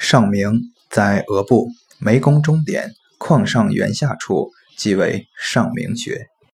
上明在额部眉弓中点，眶上缘下处，即为上明穴。